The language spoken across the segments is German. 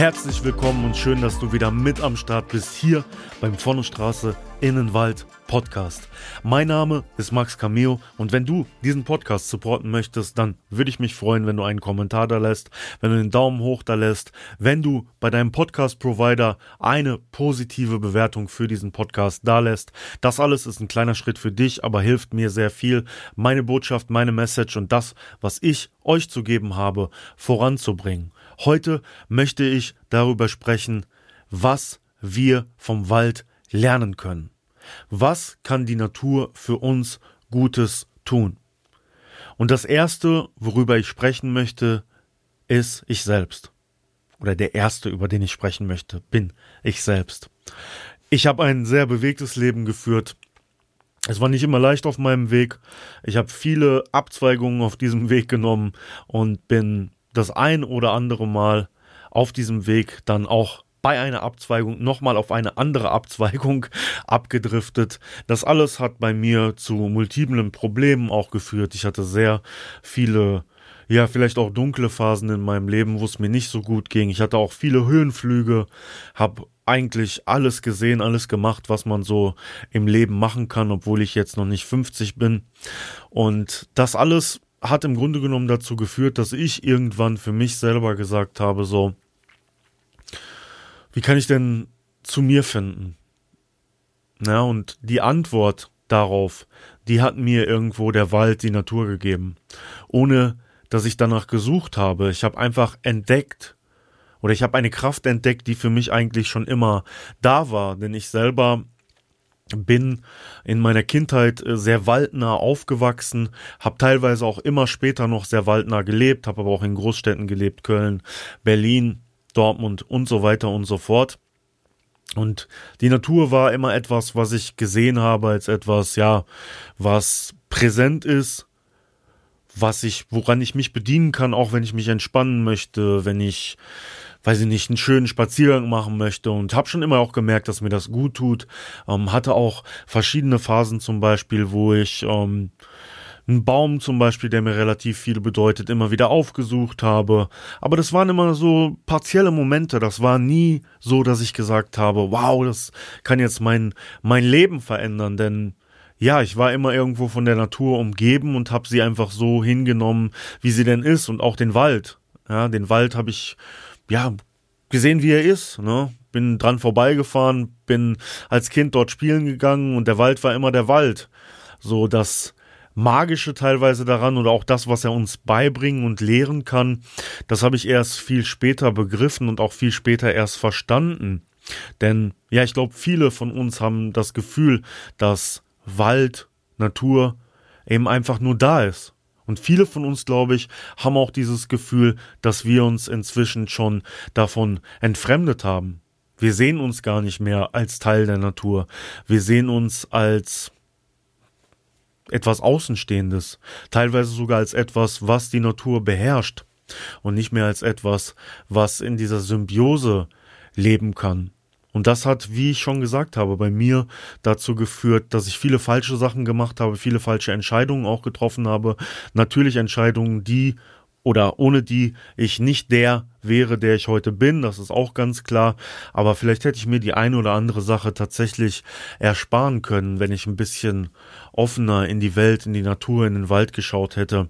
Herzlich willkommen und schön, dass du wieder mit am Start bist hier beim Vorne Straße Innenwald Podcast. Mein Name ist Max Cameo und wenn du diesen Podcast supporten möchtest, dann würde ich mich freuen, wenn du einen Kommentar da lässt, wenn du den Daumen hoch da lässt, wenn du bei deinem Podcast Provider eine positive Bewertung für diesen Podcast da lässt. Das alles ist ein kleiner Schritt für dich, aber hilft mir sehr viel, meine Botschaft, meine Message und das, was ich euch zu geben habe, voranzubringen. Heute möchte ich darüber sprechen, was wir vom Wald lernen können. Was kann die Natur für uns Gutes tun? Und das Erste, worüber ich sprechen möchte, ist ich selbst. Oder der Erste, über den ich sprechen möchte, bin ich selbst. Ich habe ein sehr bewegtes Leben geführt. Es war nicht immer leicht auf meinem Weg. Ich habe viele Abzweigungen auf diesem Weg genommen und bin das ein oder andere Mal auf diesem Weg dann auch bei einer Abzweigung nochmal auf eine andere Abzweigung abgedriftet. Das alles hat bei mir zu multiplen Problemen auch geführt. Ich hatte sehr viele, ja, vielleicht auch dunkle Phasen in meinem Leben, wo es mir nicht so gut ging. Ich hatte auch viele Höhenflüge, habe eigentlich alles gesehen, alles gemacht, was man so im Leben machen kann, obwohl ich jetzt noch nicht 50 bin. Und das alles hat im Grunde genommen dazu geführt, dass ich irgendwann für mich selber gesagt habe, so, wie kann ich denn zu mir finden? Na, und die Antwort darauf, die hat mir irgendwo der Wald, die Natur gegeben. Ohne dass ich danach gesucht habe. Ich habe einfach entdeckt, oder ich habe eine Kraft entdeckt, die für mich eigentlich schon immer da war, denn ich selber bin in meiner Kindheit äh, sehr waldnah aufgewachsen, habe teilweise auch immer später noch sehr waldnah gelebt, habe aber auch in Großstädten gelebt, Köln, Berlin, Dortmund und so weiter und so fort. Und die Natur war immer etwas, was ich gesehen habe als etwas, ja, was präsent ist, was ich, woran ich mich bedienen kann, auch wenn ich mich entspannen möchte, wenn ich weiß ich nicht, einen schönen Spaziergang machen möchte und habe schon immer auch gemerkt, dass mir das gut tut. Ähm, hatte auch verschiedene Phasen zum Beispiel, wo ich ähm, einen Baum zum Beispiel, der mir relativ viel bedeutet, immer wieder aufgesucht habe. Aber das waren immer so partielle Momente. Das war nie so, dass ich gesagt habe, wow, das kann jetzt mein, mein Leben verändern, denn ja, ich war immer irgendwo von der Natur umgeben und habe sie einfach so hingenommen, wie sie denn ist und auch den Wald. Ja, den Wald habe ich ja, gesehen, wie er ist. Ne? Bin dran vorbeigefahren, bin als Kind dort spielen gegangen und der Wald war immer der Wald. So das Magische teilweise daran oder auch das, was er uns beibringen und lehren kann, das habe ich erst viel später begriffen und auch viel später erst verstanden. Denn ja, ich glaube, viele von uns haben das Gefühl, dass Wald, Natur eben einfach nur da ist. Und viele von uns, glaube ich, haben auch dieses Gefühl, dass wir uns inzwischen schon davon entfremdet haben. Wir sehen uns gar nicht mehr als Teil der Natur. Wir sehen uns als etwas Außenstehendes, teilweise sogar als etwas, was die Natur beherrscht und nicht mehr als etwas, was in dieser Symbiose leben kann. Und das hat, wie ich schon gesagt habe, bei mir dazu geführt, dass ich viele falsche Sachen gemacht habe, viele falsche Entscheidungen auch getroffen habe. Natürlich Entscheidungen, die oder ohne die ich nicht der wäre, der ich heute bin, das ist auch ganz klar. Aber vielleicht hätte ich mir die eine oder andere Sache tatsächlich ersparen können, wenn ich ein bisschen offener in die Welt, in die Natur, in den Wald geschaut hätte.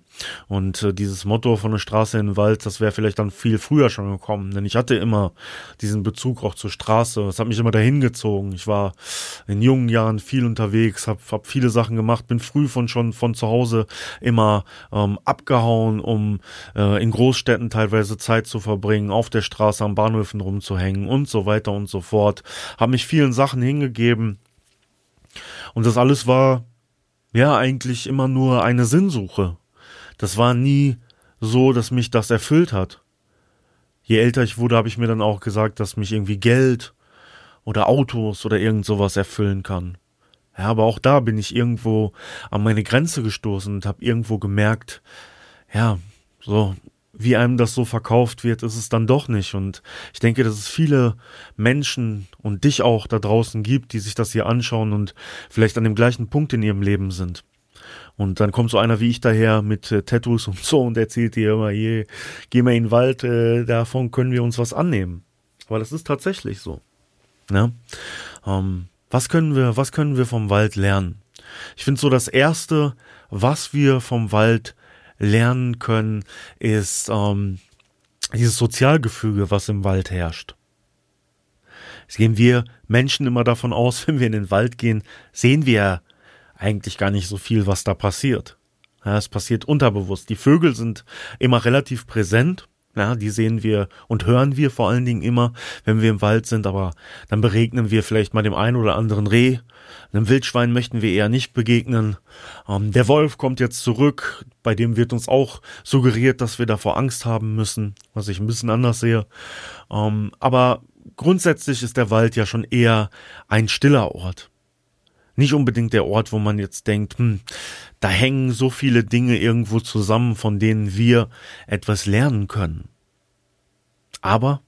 Und äh, dieses Motto von der Straße in den Wald, das wäre vielleicht dann viel früher schon gekommen. Denn ich hatte immer diesen Bezug auch zur Straße. Es hat mich immer dahin gezogen. Ich war in jungen Jahren viel unterwegs, habe hab viele Sachen gemacht, bin früh von schon von zu Hause immer ähm, abgehauen, um äh, in Großstädten teilweise Zeit zu verbringen verbringen, auf der Straße am Bahnhöfen rumzuhängen und so weiter und so fort. Habe mich vielen Sachen hingegeben. Und das alles war ja eigentlich immer nur eine Sinnsuche. Das war nie so, dass mich das erfüllt hat. je älter ich wurde, habe ich mir dann auch gesagt, dass mich irgendwie Geld oder Autos oder irgend sowas erfüllen kann. Ja, aber auch da bin ich irgendwo an meine Grenze gestoßen und habe irgendwo gemerkt, ja, so wie einem das so verkauft wird, ist es dann doch nicht. Und ich denke, dass es viele Menschen und dich auch da draußen gibt, die sich das hier anschauen und vielleicht an dem gleichen Punkt in ihrem Leben sind. Und dann kommt so einer wie ich daher mit äh, Tattoos und so und erzählt dir immer, hier, geh mal in den Wald, äh, davon können wir uns was annehmen. Aber das ist tatsächlich so. Ne? Ähm, was können wir, was können wir vom Wald lernen? Ich finde so das erste, was wir vom Wald lernen können, ist ähm, dieses Sozialgefüge, was im Wald herrscht. Jetzt gehen wir Menschen immer davon aus, wenn wir in den Wald gehen, sehen wir eigentlich gar nicht so viel, was da passiert. Ja, es passiert unterbewusst. Die Vögel sind immer relativ präsent. Ja, die sehen wir und hören wir vor allen Dingen immer, wenn wir im Wald sind, aber dann begegnen wir vielleicht mal dem einen oder anderen Reh. Einem Wildschwein möchten wir eher nicht begegnen. Ähm, der Wolf kommt jetzt zurück, bei dem wird uns auch suggeriert, dass wir davor Angst haben müssen, was ich ein bisschen anders sehe. Ähm, aber grundsätzlich ist der Wald ja schon eher ein stiller Ort nicht unbedingt der Ort, wo man jetzt denkt, hm, da hängen so viele Dinge irgendwo zusammen, von denen wir etwas lernen können. Aber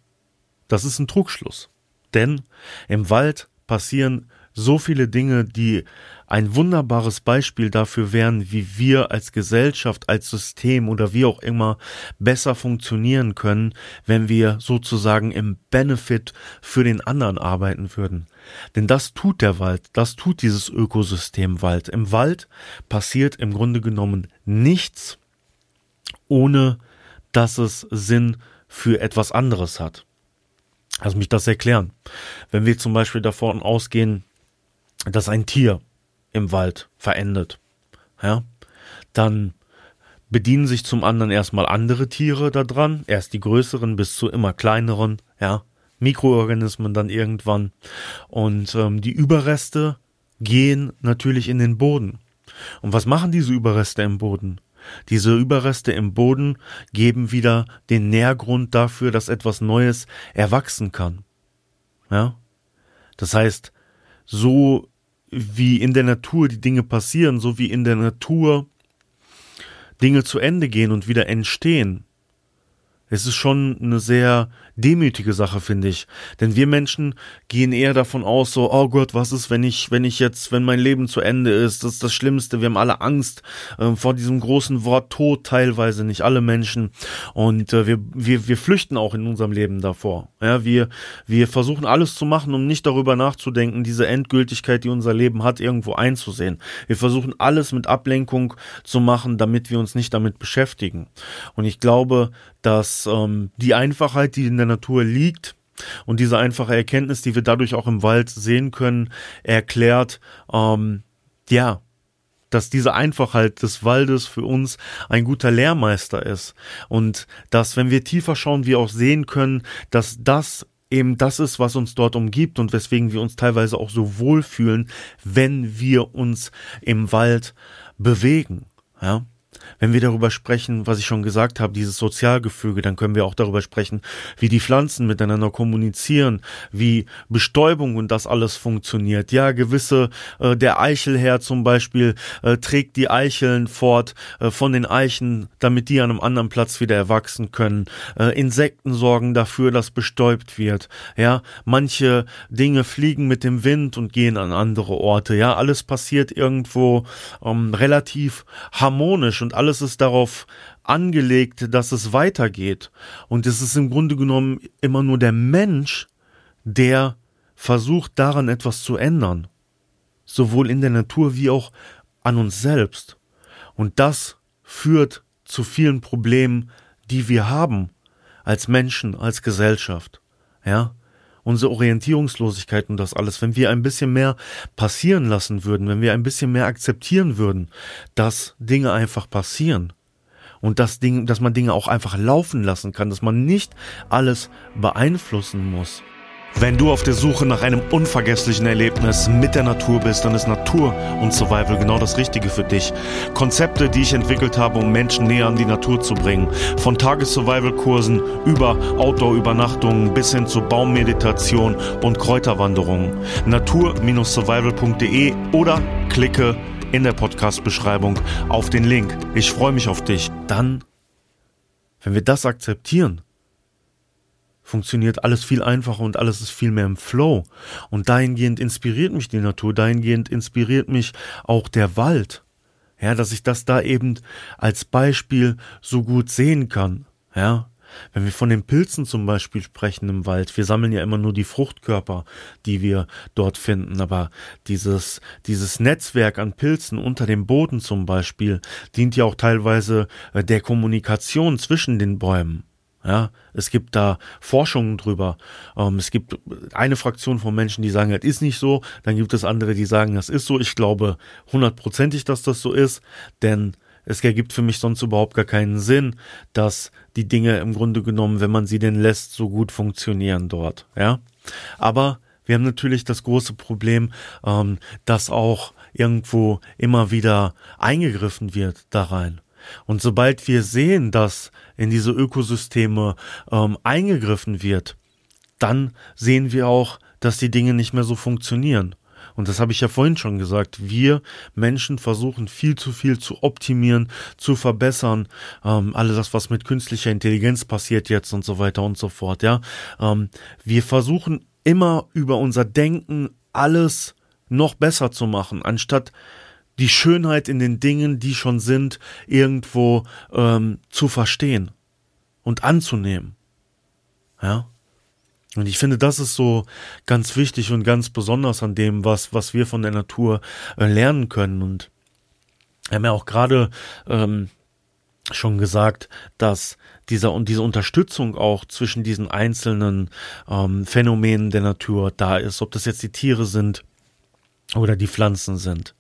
das ist ein Trugschluss. Denn im Wald passieren so viele Dinge, die ein wunderbares Beispiel dafür wären, wie wir als Gesellschaft, als System oder wie auch immer besser funktionieren können, wenn wir sozusagen im Benefit für den anderen arbeiten würden. Denn das tut der Wald, das tut dieses Ökosystem Wald. Im Wald passiert im Grunde genommen nichts, ohne dass es Sinn für etwas anderes hat. Lass mich das erklären. Wenn wir zum Beispiel davon ausgehen, dass ein Tier im Wald verendet, ja, dann bedienen sich zum anderen erstmal andere Tiere daran, erst die größeren bis zu immer kleineren, ja, Mikroorganismen dann irgendwann. Und ähm, die Überreste gehen natürlich in den Boden. Und was machen diese Überreste im Boden? Diese Überreste im Boden geben wieder den Nährgrund dafür, dass etwas Neues erwachsen kann. Ja? Das heißt, so wie in der Natur die Dinge passieren, so wie in der Natur Dinge zu Ende gehen und wieder entstehen. Es ist schon eine sehr demütige Sache, finde ich. Denn wir Menschen gehen eher davon aus, so, oh Gott, was ist, wenn ich, wenn ich jetzt, wenn mein Leben zu Ende ist, das ist das Schlimmste. Wir haben alle Angst äh, vor diesem großen Wort Tod, teilweise nicht alle Menschen. Und äh, wir, wir, wir flüchten auch in unserem Leben davor. Ja, wir, wir versuchen alles zu machen, um nicht darüber nachzudenken, diese Endgültigkeit, die unser Leben hat, irgendwo einzusehen. Wir versuchen alles mit Ablenkung zu machen, damit wir uns nicht damit beschäftigen. Und ich glaube, dass ähm, die Einfachheit, die in der Natur liegt, und diese einfache Erkenntnis, die wir dadurch auch im Wald sehen können, erklärt, ähm, ja, dass diese Einfachheit des Waldes für uns ein guter Lehrmeister ist. Und dass, wenn wir tiefer schauen, wir auch sehen können, dass das eben das ist, was uns dort umgibt und weswegen wir uns teilweise auch so wohlfühlen, wenn wir uns im Wald bewegen. Ja. Wenn wir darüber sprechen, was ich schon gesagt habe, dieses Sozialgefüge, dann können wir auch darüber sprechen, wie die Pflanzen miteinander kommunizieren, wie Bestäubung und das alles funktioniert. Ja, gewisse, äh, der Eichelherr zum Beispiel äh, trägt die Eicheln fort äh, von den Eichen, damit die an einem anderen Platz wieder erwachsen können. Äh, Insekten sorgen dafür, dass bestäubt wird. Ja, manche Dinge fliegen mit dem Wind und gehen an andere Orte. Ja, alles passiert irgendwo ähm, relativ harmonisch und alles ist darauf angelegt, dass es weitergeht. Und es ist im Grunde genommen immer nur der Mensch, der versucht daran etwas zu ändern. Sowohl in der Natur wie auch an uns selbst. Und das führt zu vielen Problemen, die wir haben als Menschen, als Gesellschaft. Ja? Unsere Orientierungslosigkeit und das alles, wenn wir ein bisschen mehr passieren lassen würden, wenn wir ein bisschen mehr akzeptieren würden, dass Dinge einfach passieren und dass, Ding, dass man Dinge auch einfach laufen lassen kann, dass man nicht alles beeinflussen muss, Wenn du auf der Suche nach einem unvergesslichen Erlebnis mit der Natur bist, dann ist Natur und Survival genau das Richtige für dich. Konzepte, die ich entwickelt habe, um Menschen näher an die Natur zu bringen. Von Tages-Survival-Kursen über Outdoor-Übernachtungen bis hin zu Baummeditation und Kräuterwanderungen. Natur-survival.de oder klicke in der Podcast-Beschreibung auf den Link. Ich freue mich auf dich. Dann, wenn wir das akzeptieren, funktioniert alles viel einfacher und alles ist viel mehr im Flow. Und dahingehend inspiriert mich die Natur, dahingehend inspiriert mich auch der Wald. Ja, dass ich das da eben als Beispiel so gut sehen kann. Ja, wenn wir von den Pilzen zum Beispiel sprechen im Wald, wir sammeln ja immer nur die Fruchtkörper, die wir dort finden, aber dieses, dieses Netzwerk an Pilzen unter dem Boden zum Beispiel dient ja auch teilweise der Kommunikation zwischen den Bäumen. Ja, es gibt da Forschungen drüber. Ähm, es gibt eine Fraktion von Menschen, die sagen, das ist nicht so. Dann gibt es andere, die sagen, das ist so. Ich glaube hundertprozentig, dass das so ist, denn es ergibt für mich sonst überhaupt gar keinen Sinn, dass die Dinge im Grunde genommen, wenn man sie denn lässt, so gut funktionieren dort. Ja, aber wir haben natürlich das große Problem, ähm, dass auch irgendwo immer wieder eingegriffen wird da rein. Und sobald wir sehen, dass in diese Ökosysteme ähm, eingegriffen wird, dann sehen wir auch, dass die Dinge nicht mehr so funktionieren. Und das habe ich ja vorhin schon gesagt. Wir Menschen versuchen viel zu viel zu optimieren, zu verbessern. Ähm, alles das, was mit künstlicher Intelligenz passiert jetzt und so weiter und so fort. Ja, ähm, wir versuchen immer über unser Denken alles noch besser zu machen, anstatt die Schönheit in den Dingen, die schon sind, irgendwo ähm, zu verstehen und anzunehmen. Ja. Und ich finde, das ist so ganz wichtig und ganz besonders an dem, was, was wir von der Natur äh, lernen können. Und wir haben ja auch gerade ähm, schon gesagt, dass dieser und diese Unterstützung auch zwischen diesen einzelnen ähm, Phänomenen der Natur da ist, ob das jetzt die Tiere sind oder die Pflanzen sind.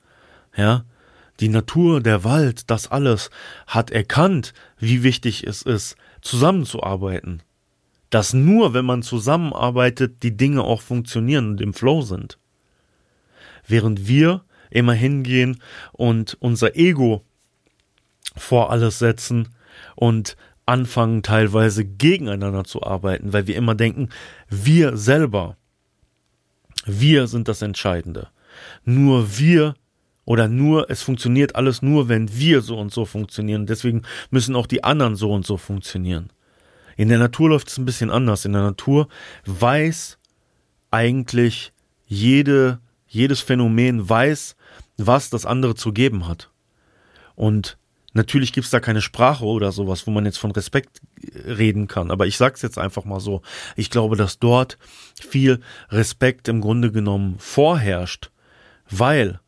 Ja, die Natur, der Wald, das alles hat erkannt, wie wichtig es ist, zusammenzuarbeiten. Dass nur, wenn man zusammenarbeitet, die Dinge auch funktionieren und im Flow sind. Während wir immer hingehen und unser Ego vor alles setzen und anfangen teilweise gegeneinander zu arbeiten, weil wir immer denken, wir selber, wir sind das Entscheidende. Nur wir oder nur, es funktioniert alles nur, wenn wir so und so funktionieren. Deswegen müssen auch die anderen so und so funktionieren. In der Natur läuft es ein bisschen anders. In der Natur weiß eigentlich jede, jedes Phänomen weiß, was das andere zu geben hat. Und natürlich gibt's da keine Sprache oder sowas, wo man jetzt von Respekt reden kann. Aber ich sag's jetzt einfach mal so. Ich glaube, dass dort viel Respekt im Grunde genommen vorherrscht, weil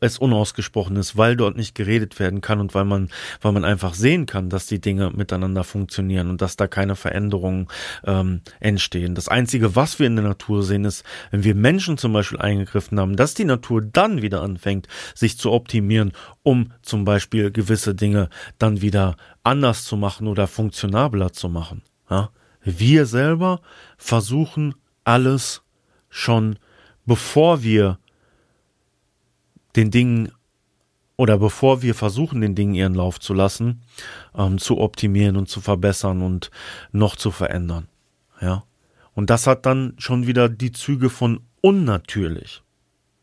es unausgesprochen ist, weil dort nicht geredet werden kann und weil man, weil man einfach sehen kann, dass die Dinge miteinander funktionieren und dass da keine Veränderungen ähm, entstehen. Das Einzige, was wir in der Natur sehen, ist, wenn wir Menschen zum Beispiel eingegriffen haben, dass die Natur dann wieder anfängt, sich zu optimieren, um zum Beispiel gewisse Dinge dann wieder anders zu machen oder funktionabler zu machen. Ja? Wir selber versuchen alles schon, bevor wir den Dingen oder bevor wir versuchen, den Dingen ihren Lauf zu lassen, ähm, zu optimieren und zu verbessern und noch zu verändern. Ja. Und das hat dann schon wieder die Züge von unnatürlich.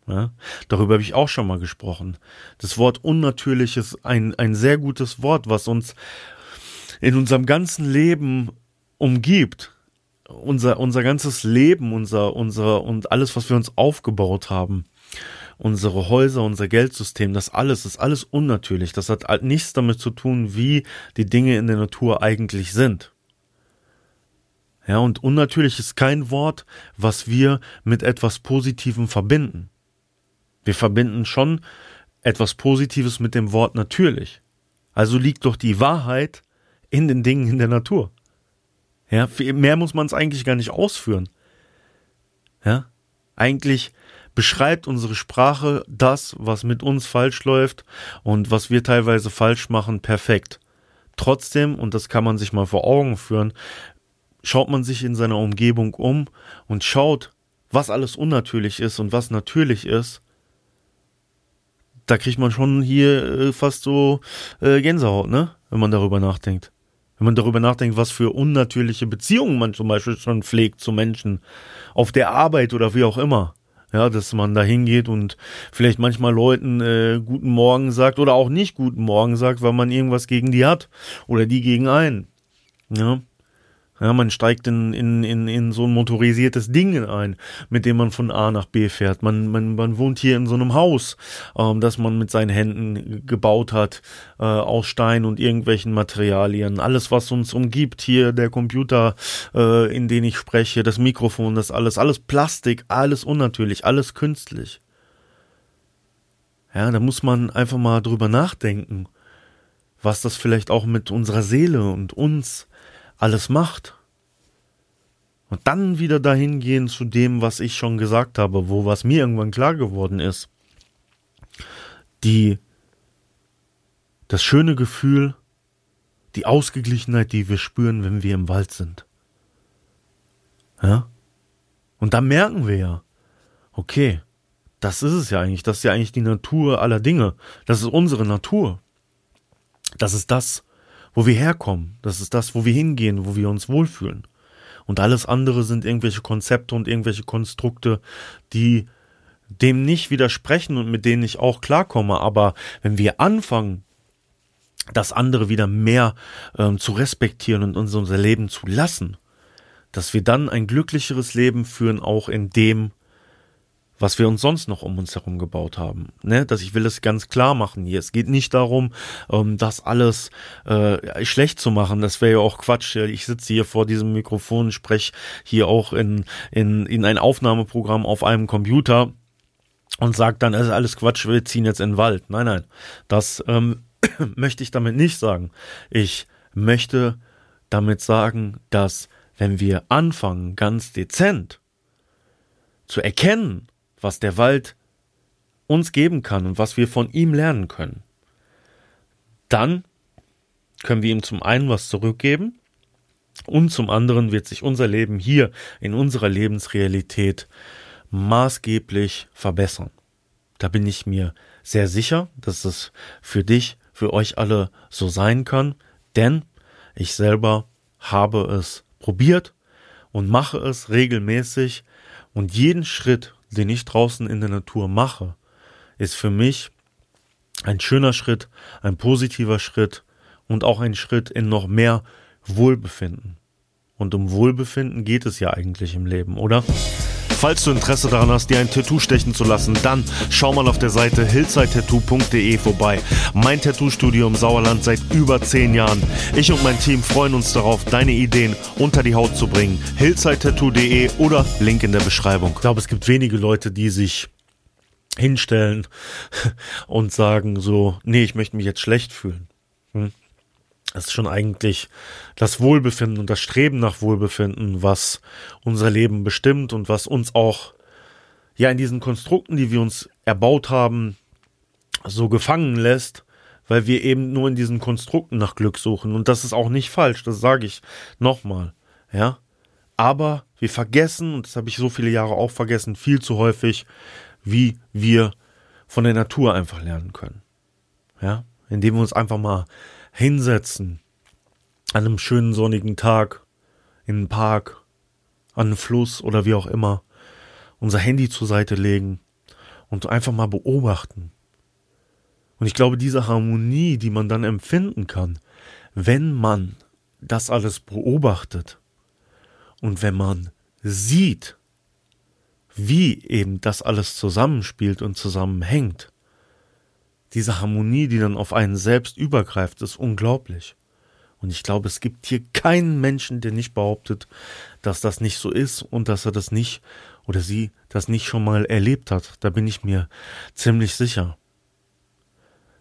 Ja, darüber habe ich auch schon mal gesprochen. Das Wort unnatürlich ist ein, ein sehr gutes Wort, was uns in unserem ganzen Leben umgibt. Unser, unser ganzes Leben, unser, unser und alles, was wir uns aufgebaut haben unsere Häuser, unser Geldsystem, das alles ist alles unnatürlich. Das hat nichts damit zu tun, wie die Dinge in der Natur eigentlich sind. Ja, und unnatürlich ist kein Wort, was wir mit etwas Positivem verbinden. Wir verbinden schon etwas Positives mit dem Wort natürlich. Also liegt doch die Wahrheit in den Dingen in der Natur. Ja, mehr muss man es eigentlich gar nicht ausführen. Ja, eigentlich beschreibt unsere Sprache das, was mit uns falsch läuft und was wir teilweise falsch machen, perfekt. Trotzdem, und das kann man sich mal vor Augen führen, schaut man sich in seiner Umgebung um und schaut, was alles unnatürlich ist und was natürlich ist, da kriegt man schon hier äh, fast so äh, Gänsehaut, ne? Wenn man darüber nachdenkt. Wenn man darüber nachdenkt, was für unnatürliche Beziehungen man zum Beispiel schon pflegt zu Menschen, auf der Arbeit oder wie auch immer. Ja, dass man da hingeht und vielleicht manchmal Leuten äh, guten Morgen sagt oder auch nicht guten Morgen sagt, weil man irgendwas gegen die hat oder die gegen einen. Ja. Ja, man steigt in, in, in, in so ein motorisiertes Ding ein, mit dem man von A nach B fährt. Man, man, man wohnt hier in so einem Haus, ähm, das man mit seinen Händen gebaut hat, äh, aus Stein und irgendwelchen Materialien. Alles, was uns umgibt, hier der Computer, äh, in den ich spreche, das Mikrofon, das alles, alles Plastik, alles unnatürlich, alles künstlich. Ja, da muss man einfach mal drüber nachdenken, was das vielleicht auch mit unserer Seele und uns alles macht. Und dann wieder dahin gehen zu dem, was ich schon gesagt habe, wo was mir irgendwann klar geworden ist. Die, das schöne Gefühl, die Ausgeglichenheit, die wir spüren, wenn wir im Wald sind. Ja? Und da merken wir ja, okay, das ist es ja eigentlich, das ist ja eigentlich die Natur aller Dinge. Das ist unsere Natur. Das ist das, wo wir herkommen. Das ist das, wo wir hingehen, wo wir uns wohlfühlen. Und alles andere sind irgendwelche Konzepte und irgendwelche Konstrukte, die dem nicht widersprechen und mit denen ich auch klarkomme. Aber wenn wir anfangen, das andere wieder mehr ähm, zu respektieren und uns unser Leben zu lassen, dass wir dann ein glücklicheres Leben führen, auch in dem, was wir uns sonst noch um uns herum gebaut haben. Ne? Dass ich will es ganz klar machen hier. Es geht nicht darum, ähm, das alles äh, schlecht zu machen. Das wäre ja auch Quatsch. Ich sitze hier vor diesem Mikrofon, spreche hier auch in, in, in ein Aufnahmeprogramm auf einem Computer und sage dann, es ist alles Quatsch, wir ziehen jetzt in den Wald. Nein, nein. Das ähm, möchte ich damit nicht sagen. Ich möchte damit sagen, dass wenn wir anfangen, ganz dezent zu erkennen, was der Wald uns geben kann und was wir von ihm lernen können, dann können wir ihm zum einen was zurückgeben und zum anderen wird sich unser Leben hier in unserer Lebensrealität maßgeblich verbessern. Da bin ich mir sehr sicher, dass es für dich, für euch alle so sein kann, denn ich selber habe es probiert und mache es regelmäßig und jeden Schritt, den ich draußen in der Natur mache, ist für mich ein schöner Schritt, ein positiver Schritt und auch ein Schritt in noch mehr Wohlbefinden. Und um Wohlbefinden geht es ja eigentlich im Leben, oder? Falls du Interesse daran hast, dir ein Tattoo stechen zu lassen, dann schau mal auf der Seite hillsidetattoo.de vorbei. Mein Tattoo-Studio im Sauerland seit über zehn Jahren. Ich und mein Team freuen uns darauf, deine Ideen unter die Haut zu bringen. hillsidetattoo.de oder Link in der Beschreibung. Ich glaube, es gibt wenige Leute, die sich hinstellen und sagen so, nee, ich möchte mich jetzt schlecht fühlen. Hm? Das ist schon eigentlich das Wohlbefinden und das Streben nach Wohlbefinden, was unser Leben bestimmt und was uns auch ja in diesen Konstrukten, die wir uns erbaut haben, so gefangen lässt, weil wir eben nur in diesen Konstrukten nach Glück suchen. Und das ist auch nicht falsch, das sage ich nochmal. Ja. Aber wir vergessen, und das habe ich so viele Jahre auch vergessen, viel zu häufig, wie wir von der Natur einfach lernen können. Ja. Indem wir uns einfach mal hinsetzen an einem schönen sonnigen Tag in einen Park, an einen Fluss oder wie auch immer, unser Handy zur Seite legen und einfach mal beobachten. Und ich glaube, diese Harmonie, die man dann empfinden kann, wenn man das alles beobachtet und wenn man sieht, wie eben das alles zusammenspielt und zusammenhängt, diese Harmonie, die dann auf einen selbst übergreift, ist unglaublich. Und ich glaube, es gibt hier keinen Menschen, der nicht behauptet, dass das nicht so ist und dass er das nicht oder sie das nicht schon mal erlebt hat. Da bin ich mir ziemlich sicher.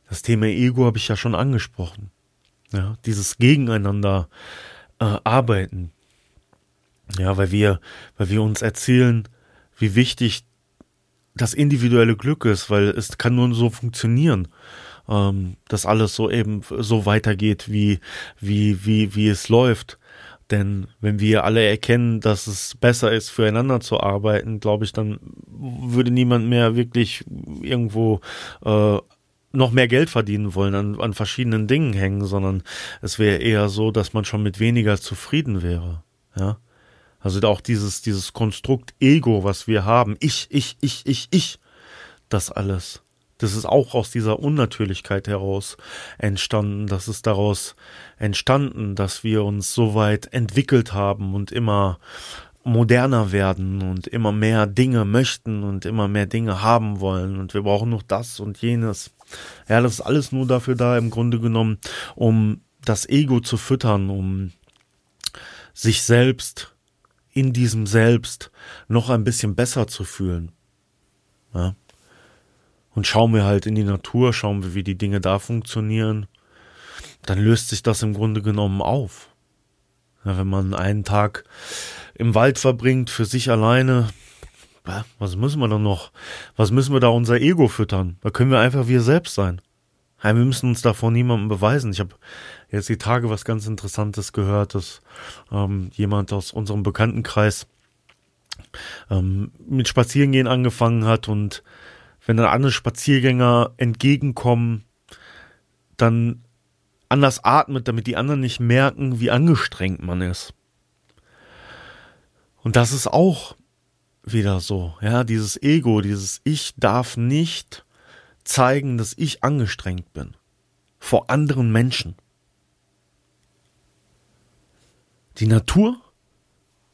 Das Thema Ego habe ich ja schon angesprochen. Ja, dieses Gegeneinander äh, arbeiten. Ja, weil wir, weil wir uns erzählen, wie wichtig das individuelle Glück ist, weil es kann nur so funktionieren, ähm, dass alles so eben so weitergeht, wie, wie, wie, wie es läuft. Denn wenn wir alle erkennen, dass es besser ist, füreinander zu arbeiten, glaube ich, dann würde niemand mehr wirklich irgendwo äh, noch mehr Geld verdienen wollen, an, an verschiedenen Dingen hängen, sondern es wäre eher so, dass man schon mit weniger zufrieden wäre. Ja. Also auch dieses, dieses Konstrukt Ego, was wir haben, ich, ich, ich, ich, ich, das alles. Das ist auch aus dieser Unnatürlichkeit heraus entstanden. Das ist daraus entstanden, dass wir uns so weit entwickelt haben und immer moderner werden und immer mehr Dinge möchten und immer mehr Dinge haben wollen und wir brauchen noch das und jenes. Ja, das ist alles nur dafür da, im Grunde genommen, um das Ego zu füttern, um sich selbst in diesem Selbst noch ein bisschen besser zu fühlen. Ja. Und schauen wir halt in die Natur, schauen wir, wie die Dinge da funktionieren, dann löst sich das im Grunde genommen auf. Ja, wenn man einen Tag im Wald verbringt, für sich alleine, was müssen wir dann noch? Was müssen wir da unser Ego füttern? Da können wir einfach wir selbst sein. Wir müssen uns davor niemandem beweisen. Ich habe jetzt die Tage was ganz Interessantes gehört, dass ähm, jemand aus unserem Bekanntenkreis ähm, mit Spazierengehen angefangen hat und wenn dann andere Spaziergänger entgegenkommen, dann anders atmet, damit die anderen nicht merken, wie angestrengt man ist. Und das ist auch wieder so, ja, dieses Ego, dieses Ich darf nicht zeigen, dass ich angestrengt bin. Vor anderen Menschen. Die Natur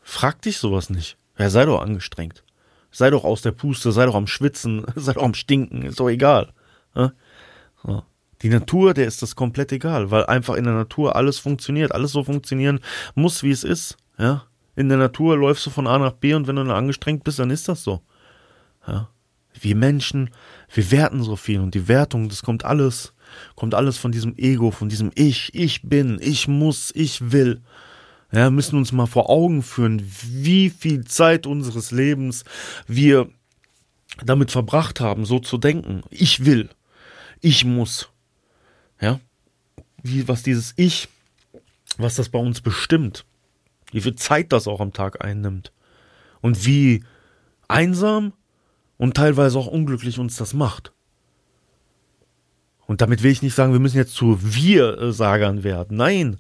fragt dich sowas nicht. Ja, sei doch angestrengt. Sei doch aus der Puste, sei doch am Schwitzen, sei doch am Stinken, ist doch egal. Ja? So. Die Natur, der ist das komplett egal, weil einfach in der Natur alles funktioniert, alles so funktionieren muss, wie es ist. Ja? In der Natur läufst du von A nach B und wenn du dann angestrengt bist, dann ist das so. Ja? Wir Menschen, wir werten so viel und die Wertung, das kommt alles, kommt alles von diesem Ego, von diesem Ich, ich bin, ich muss, ich will. Ja, müssen uns mal vor Augen führen, wie viel Zeit unseres Lebens wir damit verbracht haben, so zu denken. Ich will. Ich muss. Ja? Wie, was dieses Ich, was das bei uns bestimmt. Wie viel Zeit das auch am Tag einnimmt. Und wie einsam und teilweise auch unglücklich uns das macht. Und damit will ich nicht sagen, wir müssen jetzt zu Wir-Sagern werden. Nein,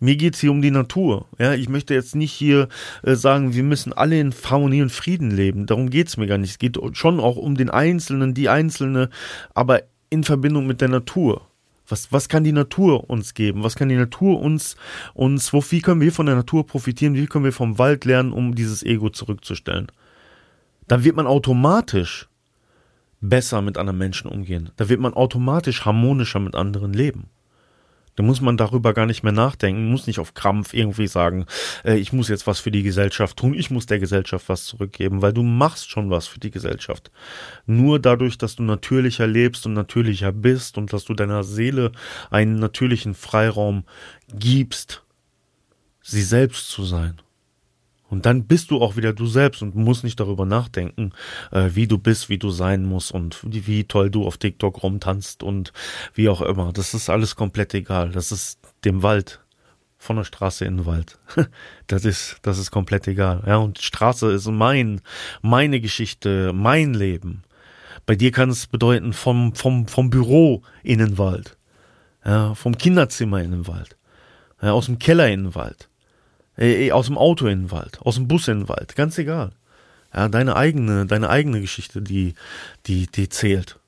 mir geht's hier um die Natur. Ja, ich möchte jetzt nicht hier äh, sagen, wir müssen alle in Harmonie und Frieden leben. Darum geht's mir gar nicht. Es geht schon auch um den Einzelnen, die Einzelne, aber in Verbindung mit der Natur. Was, was kann die Natur uns geben? Was kann die Natur uns, uns, wo, wie können wir von der Natur profitieren? Wie können wir vom Wald lernen, um dieses Ego zurückzustellen? Dann wird man automatisch besser mit anderen Menschen umgehen. Da wird man automatisch harmonischer mit anderen leben. Da muss man darüber gar nicht mehr nachdenken, muss nicht auf Krampf irgendwie sagen, äh, ich muss jetzt was für die Gesellschaft tun, ich muss der Gesellschaft was zurückgeben, weil du machst schon was für die Gesellschaft. Nur dadurch, dass du natürlicher lebst und natürlicher bist und dass du deiner Seele einen natürlichen Freiraum gibst, sie selbst zu sein. Und dann bist du auch wieder du selbst und musst nicht darüber nachdenken, äh, wie du bist, wie du sein musst und wie, wie toll du auf TikTok rumtanzt und wie auch immer. Das ist alles komplett egal. Das ist dem Wald von der Straße in den Wald. Das ist, das ist komplett egal. Ja, und Straße ist mein, meine Geschichte, mein Leben. Bei dir kann es bedeuten vom, vom, vom Büro in den Wald. Ja, vom Kinderzimmer in den Wald. Ja, aus dem Keller in den Wald äh, aus dem Auto in den Wald, aus dem Bus in den Wald, ganz egal. Ja, deine eigene, deine eigene Geschichte, die, die, die zählt.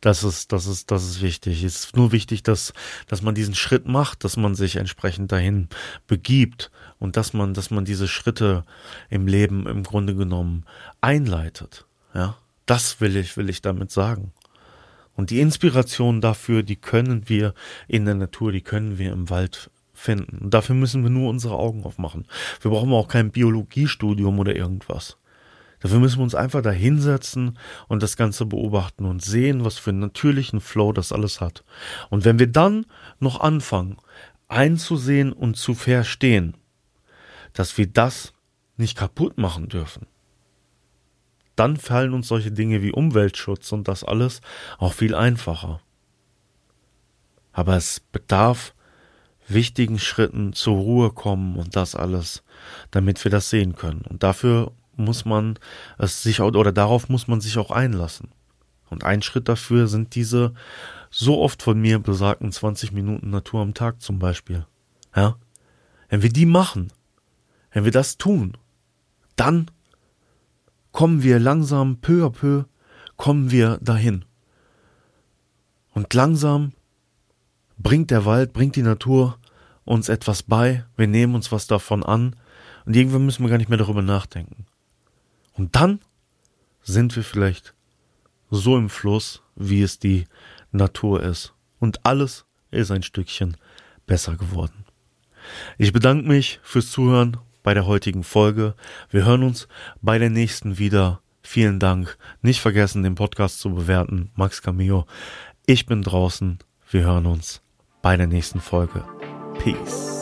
Das ist, das ist, das ist wichtig. Es ist nur wichtig, dass, dass man diesen Schritt macht, dass man sich entsprechend dahin begibt und dass man, dass man diese Schritte im Leben im Grunde genommen einleitet. Ja, das will ich, will ich damit sagen. Und die Inspiration dafür, die können wir in der Natur, die können wir im Wald finden. Und dafür müssen wir nur unsere Augen aufmachen. Wir brauchen auch kein Biologiestudium oder irgendwas. Dafür müssen wir uns einfach da hinsetzen und das Ganze beobachten und sehen, was für einen natürlichen Flow das alles hat. Und wenn wir dann noch anfangen, einzusehen und zu verstehen, dass wir das nicht kaputt machen dürfen, dann fallen uns solche Dinge wie Umweltschutz und das alles auch viel einfacher. Aber es bedarf wichtigen Schritten zur Ruhe kommen und das alles, damit wir das sehen können. Und dafür muss man es sich oder darauf muss man sich auch einlassen. Und ein Schritt dafür sind diese so oft von mir besagten 20 Minuten Natur am Tag zum Beispiel. Ja? Wenn wir die machen, wenn wir das tun, dann kommen wir langsam peu à peu, kommen wir dahin. Und langsam bringt der Wald, bringt die Natur uns etwas bei, wir nehmen uns was davon an und irgendwann müssen wir gar nicht mehr darüber nachdenken. Und dann sind wir vielleicht so im Fluss, wie es die Natur ist. Und alles ist ein Stückchen besser geworden. Ich bedanke mich fürs Zuhören bei der heutigen Folge. Wir hören uns bei der nächsten wieder. Vielen Dank. Nicht vergessen, den Podcast zu bewerten. Max Camillo. Ich bin draußen. Wir hören uns bei der nächsten Folge. Peace.